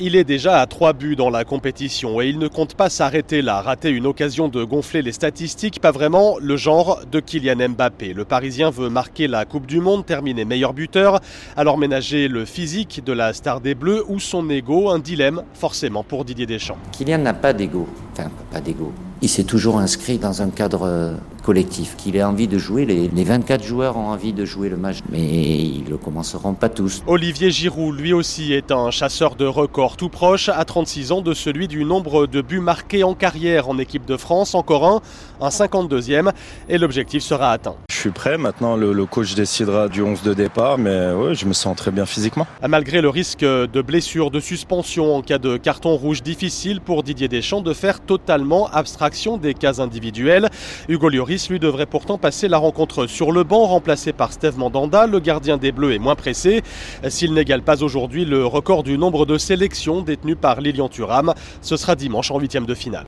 Il est déjà à trois buts dans la compétition et il ne compte pas s'arrêter là. Rater une occasion de gonfler les statistiques, pas vraiment le genre de Kylian Mbappé. Le Parisien veut marquer la Coupe du Monde, terminer meilleur buteur, alors ménager le physique de la star des Bleus ou son ego, un dilemme forcément pour Didier Deschamps. Kylian n'a pas d'ego, pas d'ego. Il s'est toujours inscrit dans un cadre euh, collectif, qu'il ait envie de jouer. Les, 24 joueurs ont envie de jouer le match, mais ils ne commenceront pas tous. Olivier Giroud, lui aussi, est un chasseur de records tout proche, à 36 ans, de celui du nombre de buts marqués en carrière en équipe de France. Encore un, un 52e, et l'objectif sera atteint. Suis prêt, maintenant le, coach décidera du 11 de départ, mais je me sens très bien physiquement. Malgré le risque de blessure, de suspension en cas de carton rouge difficile pour Didier Deschamps de faire totalement abstraction des cas individuels. Hugo Lloris, lui, devrait pourtant passer la rencontre sur le banc, remplacé par Steve Mandanda. Le gardien des Bleus est moins pressé. S'il n'égale pas aujourd'hui le record du nombre de sélections détenues par Lilian Thuram, ce sera dimanche en huitième de finale.